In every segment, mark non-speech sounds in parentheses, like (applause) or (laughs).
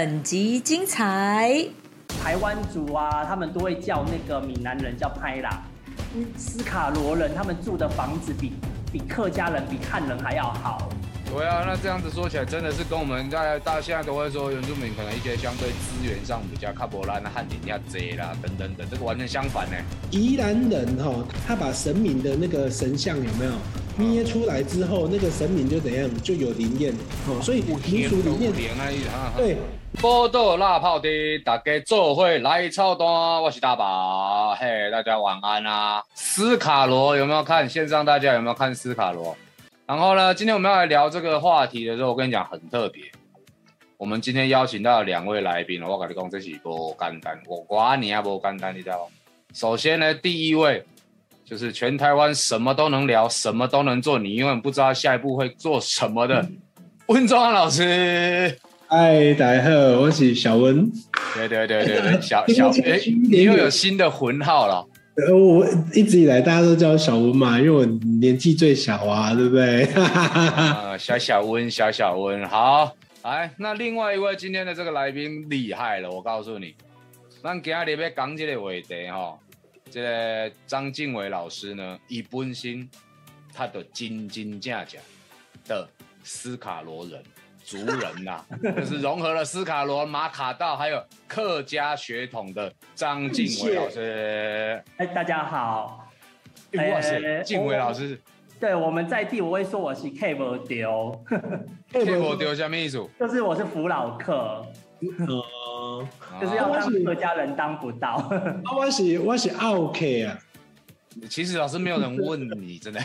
本集精彩。台湾族啊，他们都会叫那个闽南人叫拍啦。嗯，斯卡罗人他们住的房子比比客家人、比汉人还要好。对啊，那这样子说起来，真的是跟我们在大家现在都会说原住民可能一些相对资源上比较卡波拉、那汉人家贼啦等等等，这个完全相反呢。宜兰人哈，他把神明的那个神像有没有捏出来之后，那个神明就怎样就有灵验哦，所以民俗里面对。波多辣泡的，大家做会来操单，我是大宝，嘿，大家晚安啊！斯卡罗有没有看？线上大家有没有看斯卡罗？然后呢，今天我们要来聊这个话题的时候，我跟你讲很特别。我们今天邀请到两位来宾，我跟你讲这是不简单，我瓜你啊不简单，你知道吗？首先呢，第一位就是全台湾什么都能聊，什么都能做，你永远不知道下一步会做什么的温中安老师。嗨，大家好，我是小温。对对对对对，(laughs) 小小哎，你又有新的魂号了。呃，我一直以来大家都叫小温嘛，因为我年纪最小啊，对不对？啊，小小温，小小温，好。来，那另外一位今天的这个来宾厉害了，我告诉你，咱今日要讲这个话题哈，这个张敬伟老师呢，以本心他的真真正正的斯卡罗人。族人呐，(laughs) 就是融合了斯卡罗、马卡道还有客家血统的张敬伟老师。哎，大家好。哇塞，敬伟老师。对，我们在地我会说我是 K 不丢，K 不丢什么意思？就是我是扶老客。呃。就是要当客家人当不到。(laughs) 啊我是我是 OK 啊。其实老师没有人问你，真的。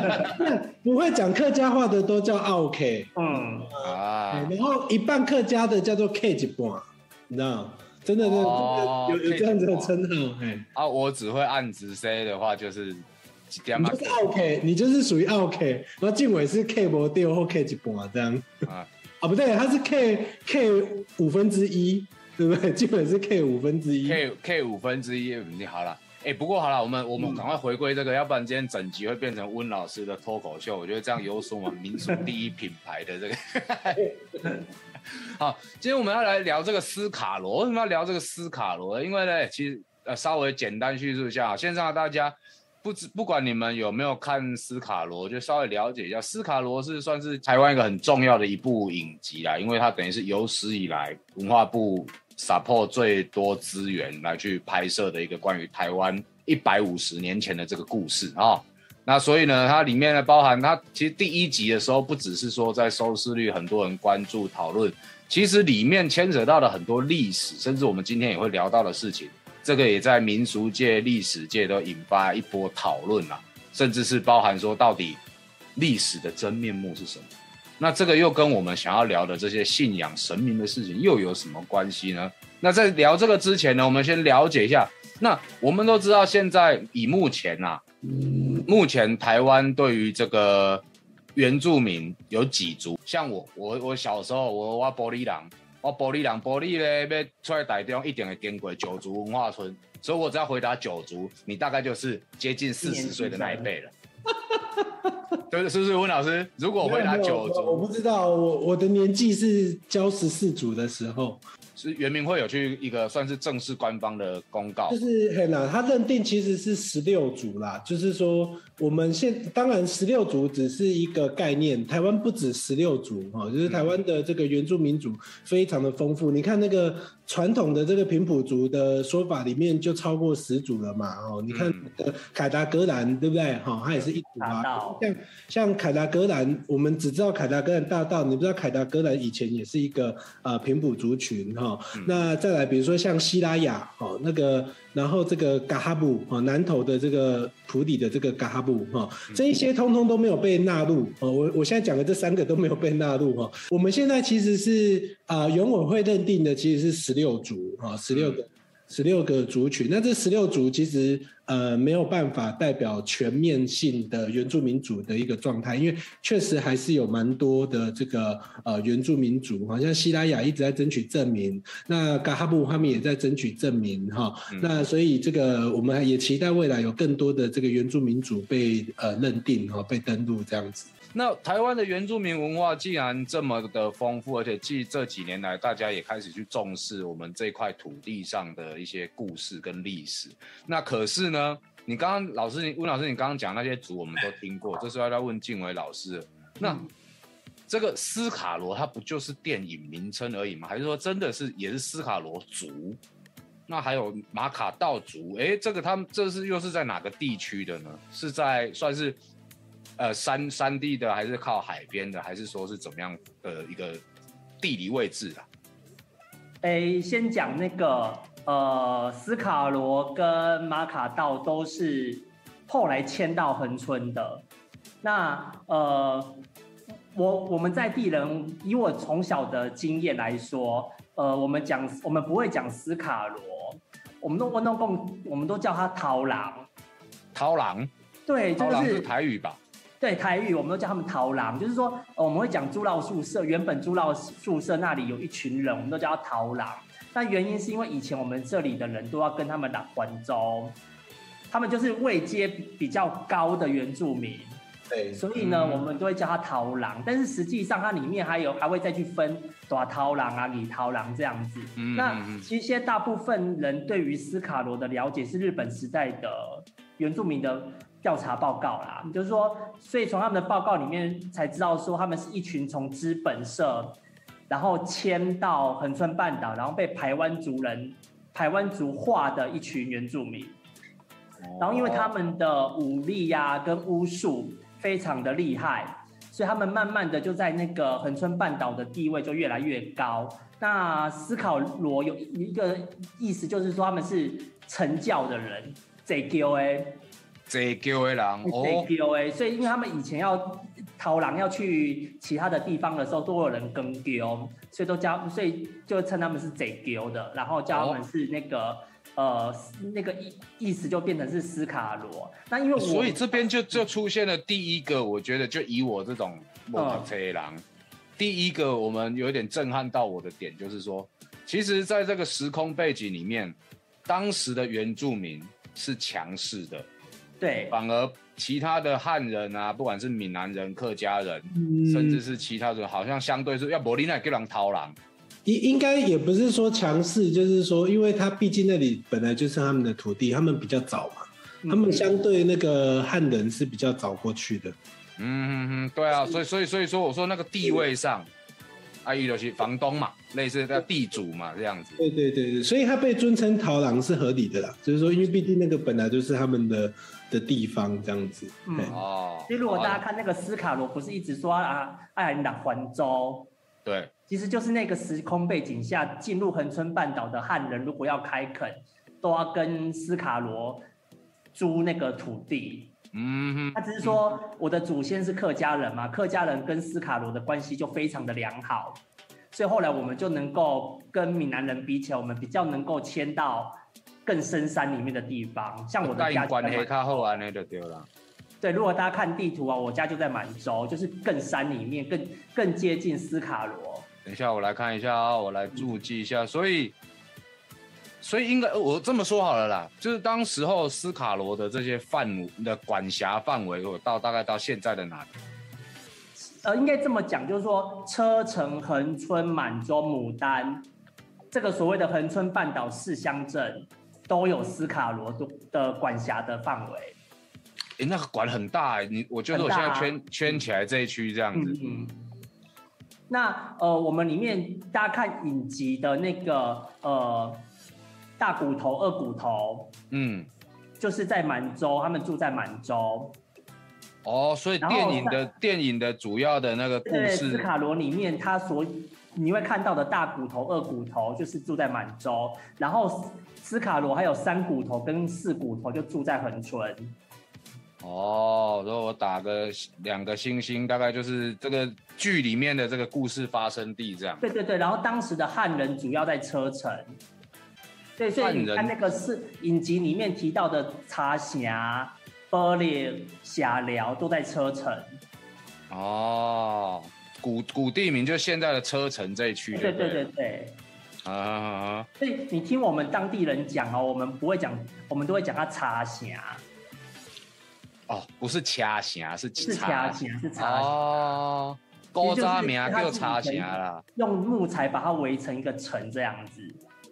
(laughs) 不会讲客家话的都叫 OK，嗯啊，然后一半客家的叫做 K 一半，你知道？真的，真的有有这样子的称号。啊，我只会按直 C 的话，就是几点嘛？就是 OK，你就是属于 OK，然后静伟是 K 不掉或 K 一半这样。啊啊，不对，他是 K K 五分之一，对不对？基本是 K 五分之一，K K 五分之一，你好了。哎，不过好了，我们我们赶快回归这个，要不然今天整集会变成温老师的脱口秀。我觉得这样有损我们民族第一品牌的这个。(laughs) 好，今天我们要来聊这个斯卡罗。为什么要聊这个斯卡罗？因为呢，其实呃，稍微简单叙述一下，线上大家不知不管你们有没有看斯卡罗，就稍微了解一下。斯卡罗是算是台湾一个很重要的一部影集啦，因为它等于是有史以来文化部。Support 最多资源来去拍摄的一个关于台湾一百五十年前的这个故事啊，那所以呢，它里面呢包含它其实第一集的时候不只是说在收视率很多人关注讨论，其实里面牵扯到了很多历史，甚至我们今天也会聊到的事情，这个也在民俗界、历史界都引发一波讨论了，甚至是包含说到底历史的真面目是什么。那这个又跟我们想要聊的这些信仰神明的事情又有什么关系呢？那在聊这个之前呢，我们先了解一下。那我们都知道，现在以目前啊，目前台湾对于这个原住民有几族？像我，我我小时候，我我玻璃狼，我玻璃狼，玻璃咧要出来台中，一定会经过九族文化村，所以我只要回答九族，你大概就是接近四十岁的那一辈了。(laughs) 对，是不是温老师？如果回答九族，我不知道，我我的年纪是教十四组的时候。是圆明会有去一个算是正式官方的公告，就是很难，他认定其实是十六组啦，就是说我们现当然十六组只是一个概念，台湾不止十六组哈，就是台湾的这个原住民族非常的丰富，你看那个传统的这个平埔族的说法里面就超过十组了嘛，哦，你看凯达格兰对不对？哈，它也是一组啊，像像凯达格兰，我们只知道凯达格兰大道，你不知道凯达格兰以前也是一个呃平埔族群哈。那再来，比如说像西拉雅哦，那个，然后这个嘎哈布啊，南投的这个普里的这个嘎哈布哈，这一些通通都没有被纳入哦。我我现在讲的这三个都没有被纳入哈。我们现在其实是啊，原委会认定的其实是十六组啊，十六个。十六个族群，那这十六族其实呃没有办法代表全面性的原住民族的一个状态，因为确实还是有蛮多的这个呃原住民族，好像西拉雅一直在争取证明，那嘎哈布他们也在争取证明哈，那所以这个我们也期待未来有更多的这个原住民族被呃认定哈被登录这样子。那台湾的原住民文化既然这么的丰富，而且近这几年来大家也开始去重视我们这块土地上的一些故事跟历史。那可是呢，你刚刚老师，温老师，你刚刚讲那些族我们都听过，这时候要问静伟老师，那这个斯卡罗它不就是电影名称而已吗？还是说真的是也是斯卡罗族？那还有马卡道族，哎，这个他们这是又是在哪个地区的呢？是在算是？呃，山山地的还是靠海边的，还是说是怎么样的一个地理位置啊？诶，先讲那个呃，斯卡罗跟马卡道都是后来迁到恒村的。那呃，我我们在地人，以我从小的经验来说，呃，我们讲我们不会讲斯卡罗，我们都温东共，我们都叫他桃狼。桃狼？对，就是台语吧。对台语，我们都叫他们逃狼，就是说，我们会讲猪老宿舍。原本猪老宿舍那里有一群人，我们都叫他逃狼。那原因是因为以前我们这里的人都要跟他们打环州，他们就是位阶比较高的原住民。对，所以呢，我们都会叫他逃狼。但是实际上，它里面还有还会再去分短逃狼啊、李逃狼这样子。那其实现在大部分人对于斯卡罗的了解是日本时代的原住民的。调查报告啦，就是说，所以从他们的报告里面才知道说，他们是一群从资本社，然后迁到横村半岛，然后被台湾族人、台湾族化的一群原住民。然后因为他们的武力呀跟巫术非常的厉害，所以他们慢慢的就在那个横村半岛的地位就越来越高。那思考罗有一个意思就是说，他们是成教的人，ZQA。这叫的狼哦，这叫的，所以因为他们以前要逃狼要去其他的地方的时候，都有人跟丢，所以都叫，所以就称他们是贼丢的，然后叫他们是那个呃那个意意思就变成是斯卡罗。那因为所以这边就就出现了第一个，我觉得就以我这种莫贼狼，第一个我们有点震撼到我的点就是说，其实在这个时空背景里面，当时的原住民是强势的。对，反而其他的汉人啊，不管是闽南人、客家人，甚至是其他人，好像相对是要柏林奈给人掏狼。应应该也不是说强势，就是说，因为他毕竟那里本来就是他们的土地，他们比较早嘛，他们相对那个汉人是比较早过去的。嗯嗯嗯，对啊，所以所以所以说，我说那个地位上，阿姨就是房东嘛，类似叫地主嘛，这样子。对对对对，所以他被尊称逃郎是合理的啦，就是说，因为毕竟那个本来就是他们的。的地方这样子，嗯哦，其实如果大家看那个斯卡罗，不是一直说啊，爱尔兰环州，对，其实就是那个时空背景下进入横村半岛的汉人，如果要开垦，都要跟斯卡罗租那个土地，嗯，他只是说我的祖先是客家人嘛，客家人跟斯卡罗的关系就非常的良好，所以后来我们就能够跟闽南人比起来，我们比较能够迁到。更深山里面的地方，像我的家关黑卡后安那就对了。对，如果大家看地图啊，我家就在满洲，就是更山里面，更更接近斯卡罗。等一下，我来看一下啊，我来注记一下。所以，所以应该我这么说好了啦，就是当时候斯卡罗的这些范的管辖范围，我到大概到现在的哪里？呃，应该这么讲，就是说车城、横村、满洲、牡丹，这个所谓的横村半岛四乡镇。都有斯卡罗的管辖的范围，哎，那个管很大哎，你我觉得我现在圈圈起来这一区这样子。嗯，那呃，我们里面大家看影集的那个呃大骨头、二骨头，嗯，就是在满洲，他们住在满洲。哦，所以电影的电影的主要的那个故事，斯卡罗里面他所你会看到的大骨头、二骨头，就是住在满洲，然后。斯卡罗还有三骨头跟四骨头就住在横村。哦，如果我打个两个星星，大概就是这个剧里面的这个故事发生地这样。对对对，然后当时的汉人主要在车城。对，所以你看那个是影集里面提到的茶峡、玻璃、侠寮都在车城。哦，古古地名就现在的车城这一区。对对对对。啊，所以你听我们当地人讲哦，我们不会讲，我们都会讲他茶峡。哦哦，不是掐峡，是是掐峡，是茶哦。高渣名叫插峡啦，用木材把它围成一个城这样子。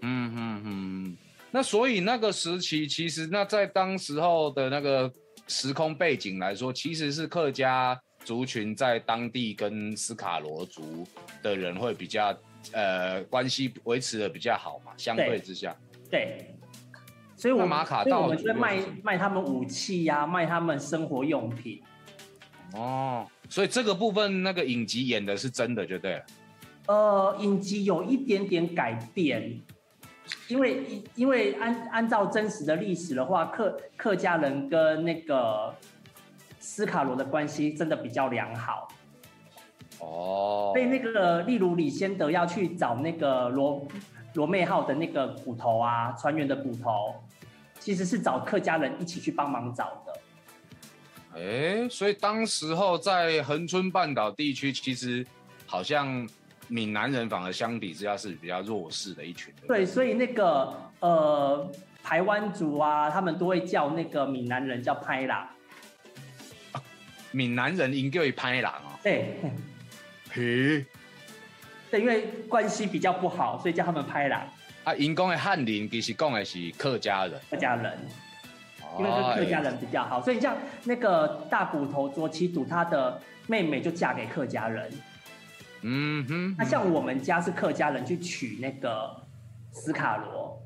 嗯嗯嗯。那所以那个时期，其实那在当时候的那个时空背景来说，其实是客家族群在当地跟斯卡罗族的人会比较呃关系维持的比较好嘛，相对之下。对。所以我马卡道，我们就卖卖他们武器呀，卖他们生活用品。哦，所以这个部分那个影集演的是真的，就对了。呃，影集有一点点改变。因为因为按按照真实的历史的话，客客家人跟那个斯卡罗的关系真的比较良好。哦。所以那个例如李先德要去找那个罗罗妹号的那个骨头啊，船员的骨头，其实是找客家人一起去帮忙找的。哎，所以当时候在恒春半岛地区，其实好像。闽南人反而相比之下是比较弱势的一群。对，所以那个呃，台湾族啊，他们都会叫那个闽南人叫拍啦。闽南人应叫一拍郎哦。对。嘿。对，因为关系比较不好，所以叫他们拍啦。啊，因讲的汉人其实讲的是客家人。客家人。因为跟客家人比较好，所以像那个大骨头卓七祖，他的妹妹就嫁给客家人。嗯哼，那像我们家是客家人去取那个斯卡罗。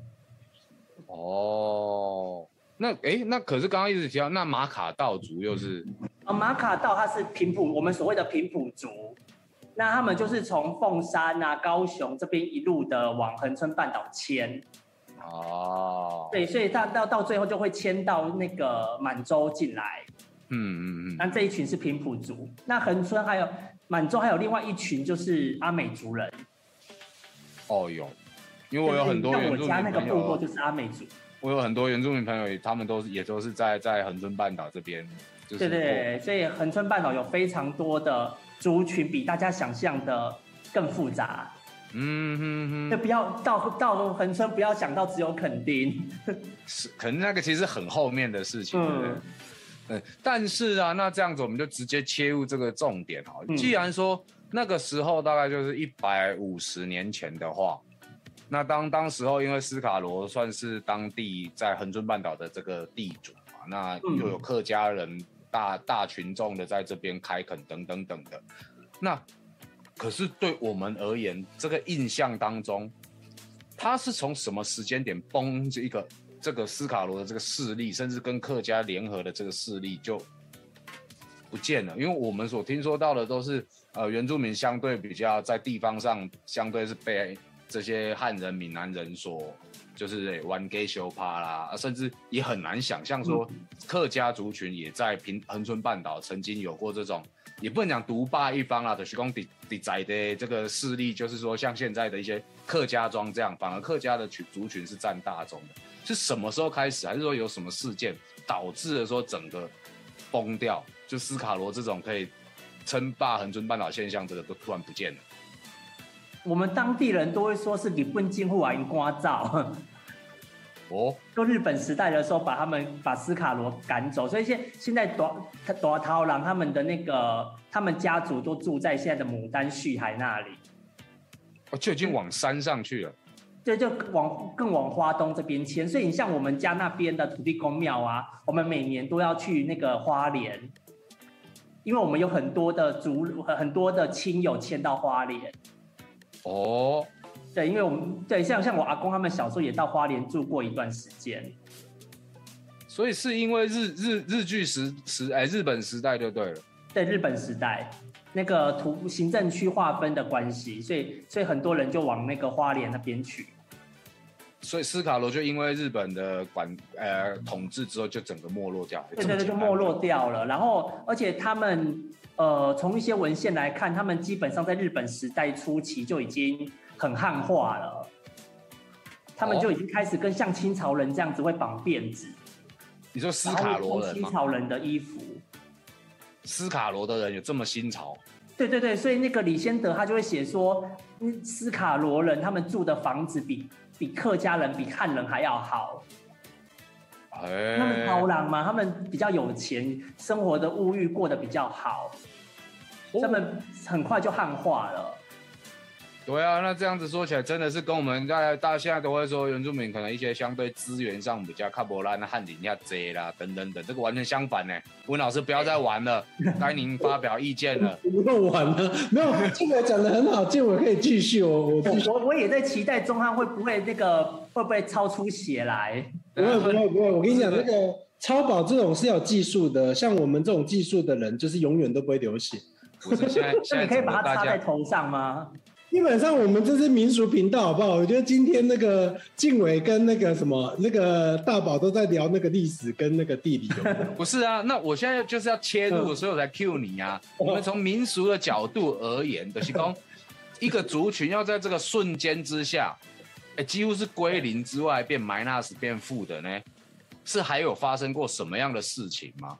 哦，那哎，那可是刚刚一直提到，那马卡道族又是？啊，马卡道它是平埔，我们所谓的平埔族。那他们就是从凤山啊、高雄这边一路的往恒春半岛迁。哦。对，所以他到到最后就会迁到那个满洲进来。嗯嗯嗯。那这一群是平埔族，那恒春还有。满洲还有另外一群，就是阿美族人。哦有，因为我有很多原住民朋友，就是阿美族。我有很多原住民朋友，他们都是也都是在在恒春半岛这边。对对，所以恒春半岛有非常多的族群，比大家想象的更复杂。嗯哼哼，就不要到到恒春，不要想到只有垦丁。(laughs) 是，可能那个其实很后面的事情。嗯。嗯，但是啊，那这样子我们就直接切入这个重点哈。既然说那个时候大概就是一百五十年前的话，那当当时候因为斯卡罗算是当地在恒春半岛的这个地主嘛，那又有客家人大大群众的在这边开垦等等等的，那可是对我们而言，这个印象当中，他是从什么时间点崩这一个？这个斯卡罗的这个势力，甚至跟客家联合的这个势力就不见了，因为我们所听说到的都是，呃，原住民相对比较在地方上相对是被这些汉人、闽南人所就是玩 gay 修趴啦，甚至也很难想象说客家族群也在平恒春半岛曾经有过这种，也不能讲独霸一方啦，的徐光底底仔的这个势力，就是说像现在的一些客家庄这样，反而客家的群族群是占大宗的。是什么时候开始，还是说有什么事件导致了说整个崩掉？就斯卡罗这种可以称霸恒春半岛现象，这个都突然不见了。我们当地人都会说是日本进户啊，因刮造。哦，(laughs) 就日本时代的时候，把他们把斯卡罗赶走，所以现现在多多涛郎他们的那个他们家族都住在现在的牡丹旭海那里。哦，就已经往山上去了。对，就往更往花东这边迁，所以你像我们家那边的土地公庙啊，我们每年都要去那个花莲，因为我们有很多的族很多的亲友迁到花莲。哦，对，因为我们对像像我阿公他们小时候也到花莲住过一段时间，所以是因为日日日据时时哎日本时代就对了，对日本时代。那个图行政区划分的关系，所以所以很多人就往那个花莲那边去。所以斯卡罗就因为日本的管呃统治之后，就整个没落掉。对对对，就没落掉了。然后，而且他们呃，从一些文献来看，他们基本上在日本时代初期就已经很汉化了。他们就已经开始跟像清朝人这样子会绑辫子。你说斯卡罗人清朝人的衣服。斯卡罗的人有这么新潮？对对对，所以那个李先德他就会写说，斯卡罗人他们住的房子比比客家人比汉人还要好。他们高朗嘛，他们比较有钱，生活的物欲过得比较好，他们很快就汉化了。对啊，那这样子说起来，真的是跟我们在大家现在都会说原住民可能一些相对资源上比较卡波拉那汉人家贼啦等等等，这个完全相反呢。(laughs) 温老师不要再玩了，(laughs) 该您发表意见了。不用玩了，没有，建伟讲的很好，建伟可以继续哦。我我我也在期待中汉会不会那个会不会超出血来？不会不会不会，我跟你讲，那个超保这种是有技术的，像我们这种技术的人，就是永远都不会流血。(laughs) 那你可以把它插在头上吗？基本上我们这是民俗频道，好不好？我觉得今天那个静伟跟那个什么那个大宝都在聊那个历史跟那个地理。(laughs) 不是啊，那我现在就是要切入，所以我才 Q 你啊。(laughs) 我们从民俗的角度而言，的是讲一个族群要在这个瞬间之下，哎，几乎是归零之外变 minus 变负的呢，是还有发生过什么样的事情吗？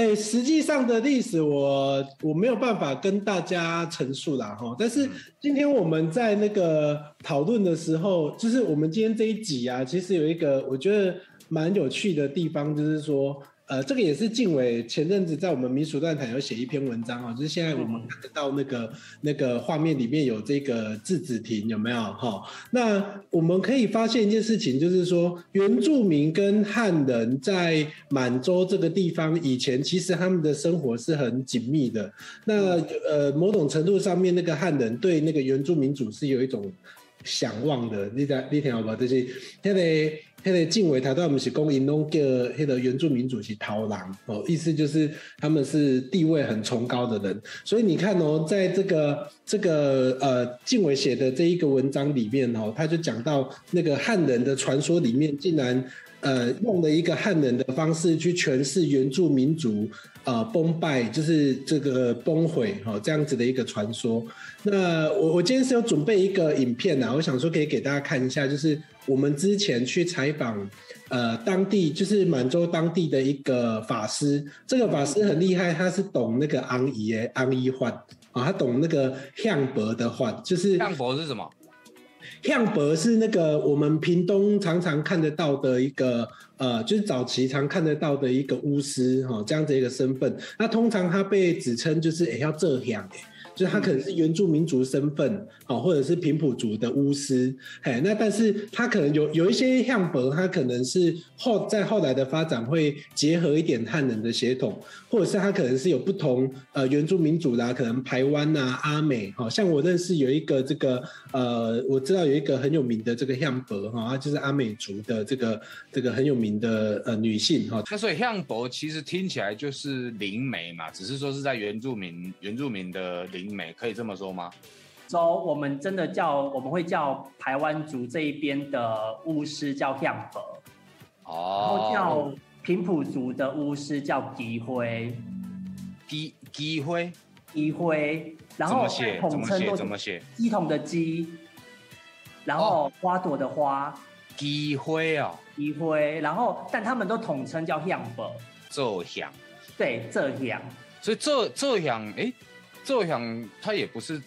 哎，实际上的历史我我没有办法跟大家陈述啦哈。但是今天我们在那个讨论的时候，就是我们今天这一集啊，其实有一个我觉得蛮有趣的地方，就是说。呃，这个也是静伟前阵子在我们民俗论坛有写一篇文章哦，就是现在我们看得到那个那个画面里面有这个字子亭有没有哈？那我们可以发现一件事情，就是说原住民跟汉人在满洲这个地方以前其实他们的生活是很紧密的。那呃，某种程度上面，那个汉人对那个原住民族是有一种向往的。你在你听好不？就是现在。迄个晋伟台段，我们是讲因拢叫迄个原住民族是逃狼哦，意思就是他们是地位很崇高的人。所以你看哦，在这个这个呃晋伟写的这一个文章里面哦，他就讲到那个汉人的传说里面，竟然呃用了一个汉人的方式去诠释原住民族呃崩败，就是这个崩毁哈这样子的一个传说。那我我今天是有准备一个影片啊，我想说可以给大家看一下，就是。我们之前去采访，呃，当地就是满洲当地的一个法师，这个法师很厉害，他是懂那个昂仪诶，昂仪幻啊，他懂那个相伯的幻，就是相伯是什么？相伯是那个我们屏东常常看得到的一个，呃，就是早期常看得到的一个巫师哈，这样子一个身份。那通常他被指称就是也要这样。就是他可能是原住民族身份，好，或者是平埔族的巫师，嘿，那但是他可能有有一些样本，他可能是后在后来的发展会结合一点汉人的血统，或者是他可能是有不同呃原住民族啦，可能台湾呐、阿美，好像我认识有一个这个呃，我知道有一个很有名的这个样本哈，就是阿美族的这个这个很有名的呃女性哈。那所以样本其实听起来就是灵媒嘛，只是说是在原住民原住民的灵。美可以这么说吗？说我们真的叫我们会叫台湾族这一边的巫师叫向伯，哦，然后叫平埔族的巫师叫吉辉，吉吉辉，吉辉，然后统称都怎么写？鸡桶的鸡，然后花朵的花，吉辉哦，吉辉，然后但他们都统称叫向伯，这样，对，这样，所以这这样，哎。这想他也不是，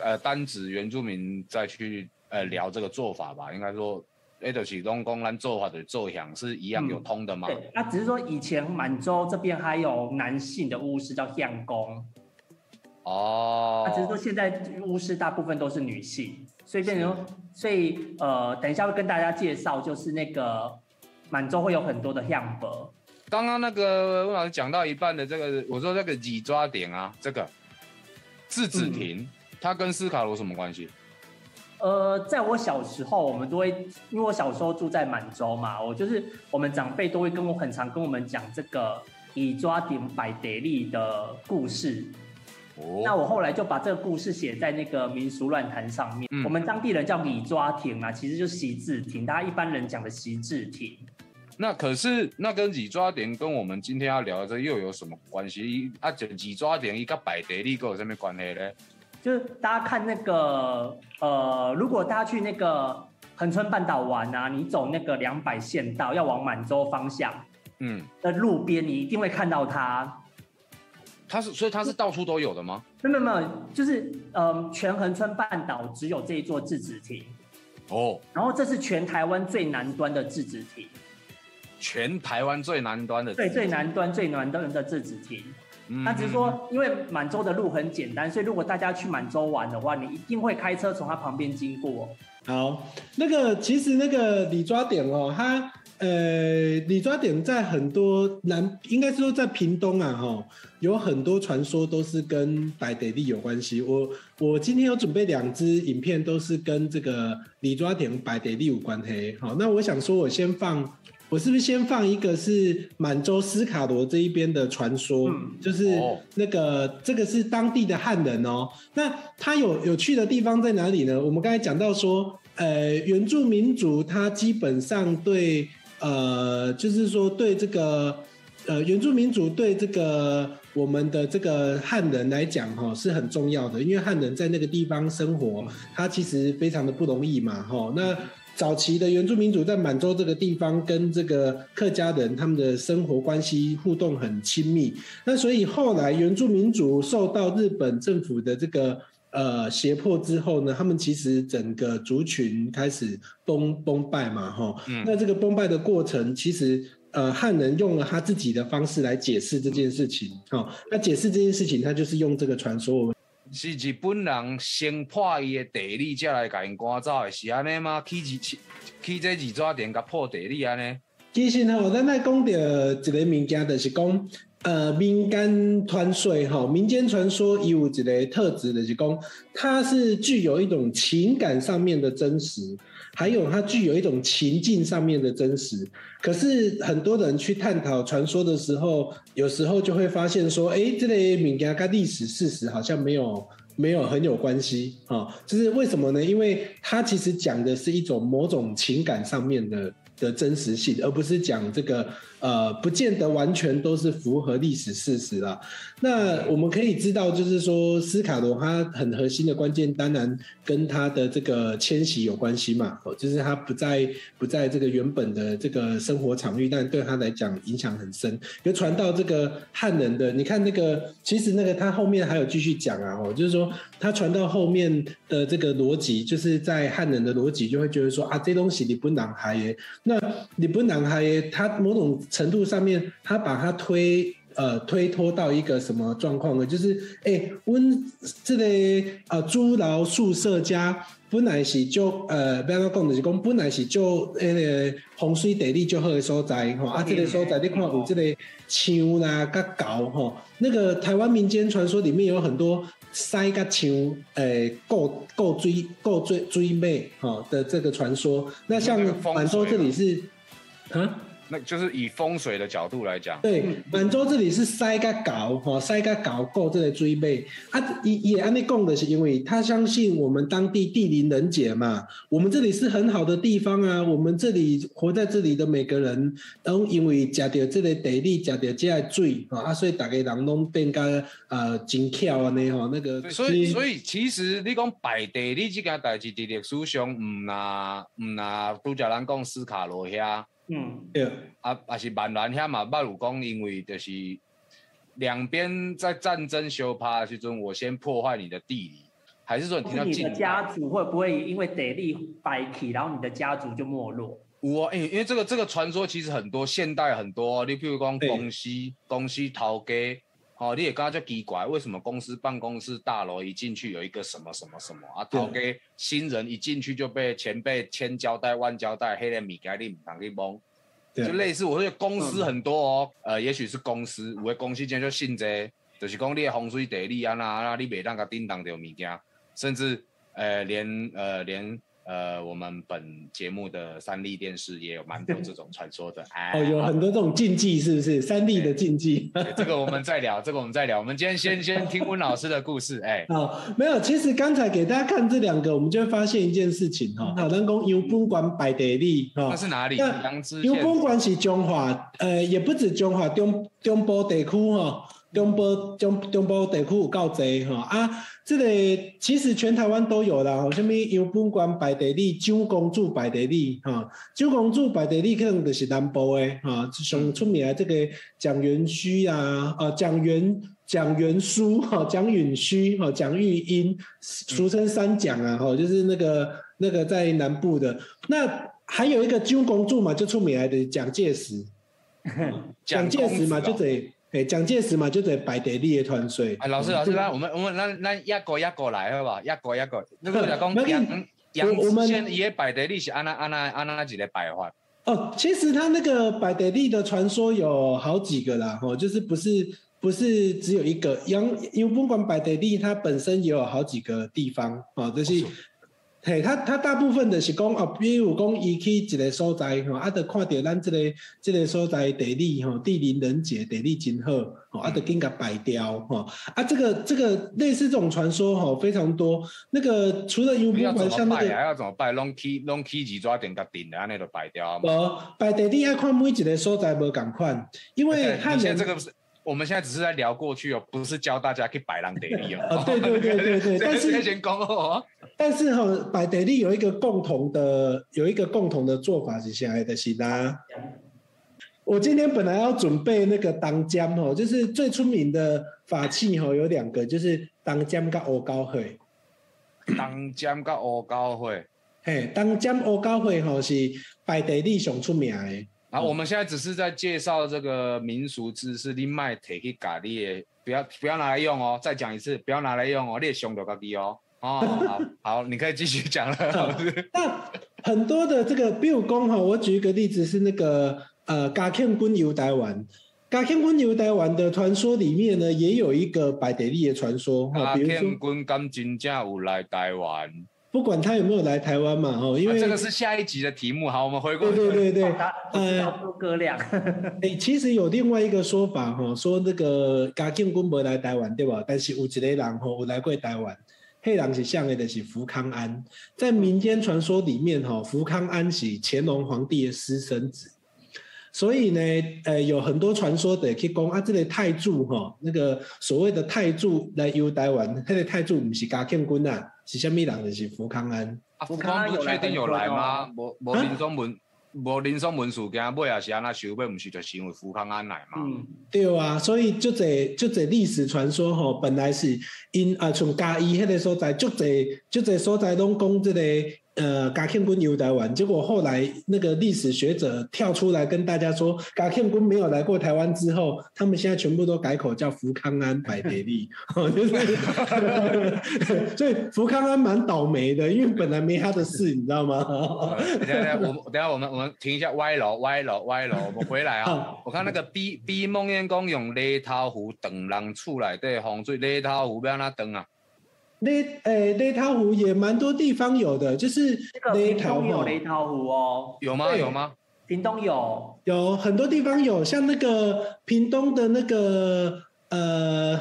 呃，单指原住民再去呃聊这个做法吧？应该说，哎，的启东公安做法的奏响是一样有通的吗？对，那只是说以前满洲这边还有男性的巫师叫相公，哦，那只是说现在巫师大部分都是女性，所以变成，所以呃，等一下会跟大家介绍，就是那个满洲会有很多的相伯。刚刚那个温老师讲到一半的这个，我说这个几抓点啊，这个。字子亭，他跟斯卡罗什么关系？呃，在我小时候，我们都会，因为我小时候住在满洲嘛，我就是我们长辈都会跟我很常跟我们讲这个以抓顶百得利的故事。哦，那我后来就把这个故事写在那个民俗乱谈上面。我们当地人叫李抓亭啊，其实就是习字亭，大家一般人讲的习字亭。那可是那跟几抓点跟我们今天要聊的这又有什么关系？啊，就几抓点一个百得利有什么关系呢？就是大家看那个呃，如果大家去那个横村半岛玩啊，你走那个两百线道要往满洲方向，嗯，的路边你一定会看到它。它是所以它是到处都有的吗？没有没有，就是呃，全横村半岛只有这一座制止亭。哦。然后这是全台湾最南端的制止亭。全台湾最南端的，对，最南端最南端的制止亭。他只是说，因为满洲的路很简单，所以如果大家去满洲玩的话，你一定会开车从它旁边经过。好，那个其实那个李抓点哦，它呃李抓点在很多南，应该说在屏东啊哈，有很多传说都是跟白得利有关系。我我今天有准备两支影片，都是跟这个李抓点白得利有关系。好，那我想说，我先放。我是不是先放一个是满洲斯卡罗这一边的传说？就是那个这个是当地的汉人哦。那他有有趣的地方在哪里呢？我们刚才讲到说，呃，原住民族他基本上对呃，就是说对这个呃原住民族对这个我们的这个汉人来讲哈是很重要的，因为汉人在那个地方生活，他其实非常的不容易嘛哈。那早期的原住民族在满洲这个地方跟这个客家人他们的生活关系互动很亲密，那所以后来原住民族受到日本政府的这个呃胁迫之后呢，他们其实整个族群开始崩崩败嘛，哈，那这个崩败的过程其实呃汉人用了他自己的方式来解释这件事情，哈，那解释这件事情他就是用这个传说。是日本人先破伊的地理，才来甲因赶走的，是安尼吗？起日起起这二抓点甲破地理安尼？其实吼，咱来讲到一个物件，就是讲，呃，民间传说吼，民间传说有一个特质，就是讲，它是具有一种情感上面的真实，还有它具有一种情境上面的真实。可是很多人去探讨传说的时候，有时候就会发现说，哎，这类敏感跟历史事实好像没有没有很有关系啊。就是为什么呢？因为它其实讲的是一种某种情感上面的的真实性，而不是讲这个。呃，不见得完全都是符合历史事实啦。那我们可以知道，就是说斯卡罗他很核心的关键，当然跟他的这个迁徙有关系嘛。哦，就是他不在不在这个原本的这个生活场域，但对他来讲影响很深。就传到这个汉人的，你看那个，其实那个他后面还有继续讲啊。哦，就是说他传到后面的这个逻辑，就是在汉人的逻辑就会觉得说啊，这东西你不男孩，那你不男孩，他某种。程度上面，他把它推呃推脱到一个什么状况呢？就是哎，温这个呃租牢宿舍家本来是就呃，不要讲就是讲本来是就那个洪水地理就好的所在吼，啊这个所在你看有这个墙啦、甲高吼，那个台湾民间传说里面有很多塞甲墙诶够够追够追追妹哈的这个传说。那像满洲这里是啊。那就是以风水的角度来讲，对，满洲这里是塞个搞哈，塞个搞够这个追背啊，也也安尼供的是因为他相信我们当地地灵人杰嘛，我们这里是很好的地方啊，我们这里活在这里的每个人都因为食到这个地理，食到这个水啊，所以大家人拢变个呃真巧啊呢哈，那个所以所以其实你讲摆地理这件代志，伫历史上唔呐唔拿拄则咱讲斯卡罗遐。嗯，对，啊，也是蛮难遐嘛，捌有讲，因为就是两边在战争相拍的时阵，我先破坏你的地理，还是说你听到你的家族会不会因为得力败起，然后你的家族就没落？我哎，因为这个这个传说其实很多，现代很多，你譬如讲公西公西逃给。哦，你也刚刚就奇怪，为什么公司办公室大楼一进去有一个什么什么什么啊？投给新人一进去就被前辈千交代万交代，黑人米给你唔当去蒙，就类似。我说公司很多哦，呃，也许是公司，有的公司间就信这，就是讲你风水地理啊那那，你袂当个叮当着物件，甚至呃连呃连。呃，我们本节目的三立电视也有蛮多这种 (laughs) 传说的，哦，有很多这种禁忌，是不是？三立的禁忌，这个我们再聊，这个我们再聊。我们今天先先听温老师的故事，哎，(laughs) 好，没有，其实刚才给大家看这两个，我们就会发现一件事情哈，好，人工油本馆摆地利，哈，那是哪里？那油本馆是中华，呃，也不止中华，中中部地区哈。中部中中部地区有够济哈啊，这个其实全台湾都有啦，吼，什么杨本关白地理、蒋公主白地理哈，蒋公主白地理可能就是南部的哈，上出名的这个蒋元虚啊，呃蒋元蒋元书哈，蒋允虚哈，蒋玉英，俗称三蒋啊，哈，就是那个那个在南部的。那。还有一个九公主嘛，就出名来的蒋介石，(laughs) 蒋介石嘛就得，哎，蒋介石嘛就得摆地利的团水。哎，老师老师，那我们我们那那一个一个来好不好？一个一个，那个讲杨杨子先也摆地利是安那安那安那几个摆法？哦，其实他那个摆地利的传说有好几个啦，哦，就是不是不是只有一个杨，因为不管摆地利，它本身也有好几个地方，哦，就是。嘿，他他大部分的是讲哦，比如讲伊去一个所在吼，啊，得看到咱这个这个所在地理吼，地灵人杰，地理真好，吼，啊，得紧甲摆掉吼，啊，这个这个类似这种传说吼非常多。那个除了有不管像那个，还要怎么摆？拢起拢起几抓点甲定的，安尼就摆掉。无摆地理要看每一个所在无共款，因为汉人这个是。我们现在只是在聊过去哦，不是教大家可以摆浪得利哦。啊，对对对对对，(laughs) 但是先讲哦。但是哈，摆得利有一个共同的，有一个共同的做法是啥的？是啦。我今天本来要准备那个当江哦，就是最出名的法器哦，有两个，就是当江跟欧高会。当江跟欧高会，嘿，当江欧高会哈是摆得利上出名的。然后我们现在只是在介绍这个民俗知识，你卖提去咖喱，不要不要拿来用哦。再讲一次，不要拿来用哦，列凶的咖喱哦。哦，(laughs) 好，好，你可以继续讲了。(laughs) 那很多的这个，比如讲哈，我举一个例子是那个呃，嘉庆君游台湾，嘉庆君游台湾的传说里面呢，也有一个百得利的传说哈。嘉庆君敢真正有来台湾？不管他有没有来台湾嘛，哦，因为这个是下一集的题目。好，我们回过。对对对对，呃，诸葛亮。哎，其实有另外一个说法哈，说那个嘉庆公没来台湾，对吧？但是有一个人吼有来过台湾，黑人是像的是福康安，在民间传说里面哈，福康安是乾隆皇帝的私生子。所以呢，呃，有很多传说的去讲啊，这个太柱哈，那个所谓的太柱来游台湾，那个太柱不是嘉庆公啊，是虾米人？就是福康安。啊福康安不确定有来吗？无无林松文，无林松文事件，尾也是安那收尾，毋是就是因为福康安来嘛？嗯，对啊，所以就这就这历史传说吼，本来是因啊从嘉义迄个所在，就这就这所在拢讲即个。呃，嘉庆君游台湾，结果后来那个历史学者跳出来跟大家说，嘉庆君没有来过台湾之后，他们现在全部都改口叫福康安百得利，(laughs) 就是，(laughs) 所以福康安蛮倒霉的，因为本来没他的事，你知道吗？等下，我等下我们我们停一下，歪楼歪楼歪楼，我们回来啊！我看那个 B B 梦魇公用雷涛湖等人出来对洪水雷涛湖要哪等啊？雷诶，雷涛湖也蛮多地方有的，就是雷涛有雷涛湖哦，有吗？有吗？屏东有，有很多地方有，像那个屏东的那个呃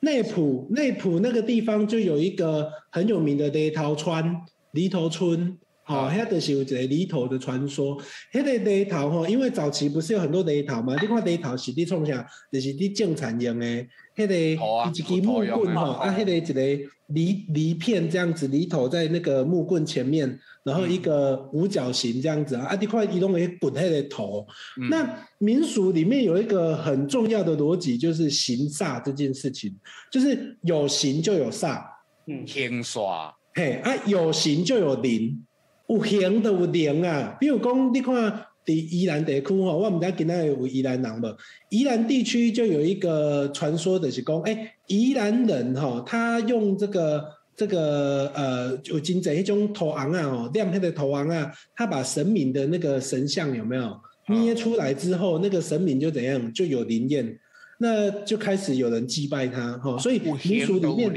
内埔，内埔那个地方就有一个很有名的雷涛川、犁头村，好，遐就是有一个犁头的传说。迄个犁头吼，因为早期不是有很多犁头嘛？你看犁头是你创啥？就是你种产用的，迄个一支木棍吼，啊，迄个一个。犁犁片这样子，犁头在那个木棍前面，然后一个五角形这样子啊，啊，这块移动会滚迄个头。那民俗里面有一个很重要的逻辑，就是行煞这件事情，就是有行就有煞，嗯，天煞，嘿，啊，有行就有灵，有行的有灵啊，比如讲你看。在宜兰地区吼，我们家今仔有宜兰人无？宜兰地区就有一个传说的是讲，哎，宜兰人哈，他用这个这个呃，有金子一种头昂啊，哦，亮黑的头昂啊，他把神明的那个神像有没有捏出来之后，那个神明就怎样，就有灵验。那就开始有人祭拜他哈，所以民俗里面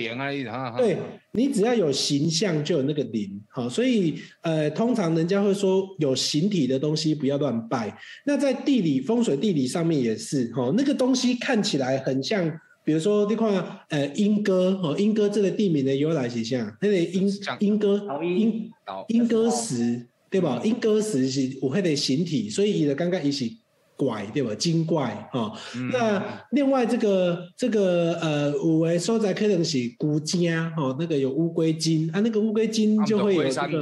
对你只要有形象就有那个灵哈，所以呃，通常人家会说有形体的东西不要乱拜。那在地理风水地理上面也是哈，那个东西看起来很像，比如说你看呃莺歌哈，莺歌这个地名的由来是像那个莺莺歌莺莺歌石对吧？莺歌石是有那个形体，所以伊的刚刚一起。怪对吧？精怪哈，那另外这个这个呃，五维收在可能是孤家哦，那个有乌龟精啊，那个乌龟精就会有这个，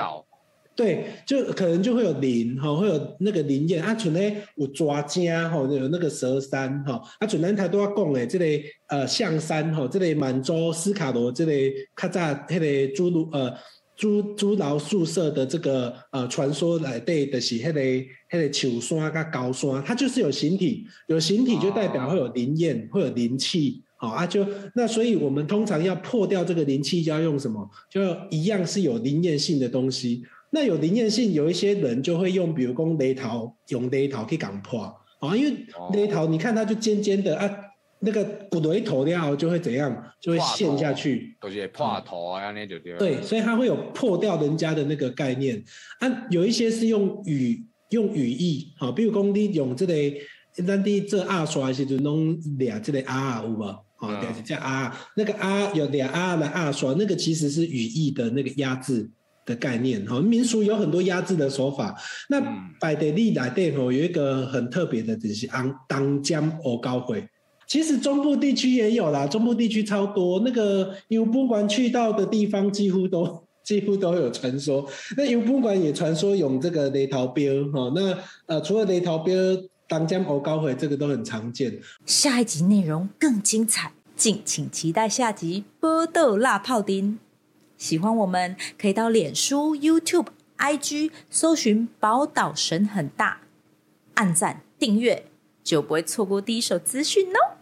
对，就可能就会有灵哈，会有那个灵验啊。存咧有抓家哈，有那个蛇山哈，啊，存咱太多讲诶，这个呃象山哈，这个满洲斯卡罗这个较早迄个朱鲁呃朱朱牢宿舍的这个呃传说来对的是迄个迄个球山跟高山，它就是有形体，有形体就代表会有灵验，会有灵气。好啊，就那所以我们通常要破掉这个灵气，要用什么？就一样是有灵验性的东西。那有灵验性，有一些人就会用，比如讲雷桃，用雷桃去港破啊，因为雷桃你看它就尖尖的啊，那个骨雷头掉就会怎样，就会陷下去，都是破头啊，那就对。对，所以它会有破掉人家的那个概念啊。有一些是用语用语义，好，比如讲你用这个，咱滴这二刷时就弄俩这个啊有无？哦，对，叫啊，那个啊有俩啊的啊刷，那个其实是语义的那个压制的概念。哈，民俗有很多压制的手法。那百得利来对吼有一个很特别的，就是当当江鹅高会。其实中部地区也有啦，中部地区超多。那个有不管去到的地方，几乎都 (laughs) 几乎都有传说。那有不管也传说用这个雷桃标。哈，那呃，除了雷桃标。当江偶高回这个都很常见。下一集内容更精彩，敬请期待下集《波豆辣泡丁》。喜欢我们可以到脸书、YouTube、IG 搜寻“宝岛神很大”，按赞订阅就不会错过第一手资讯哦。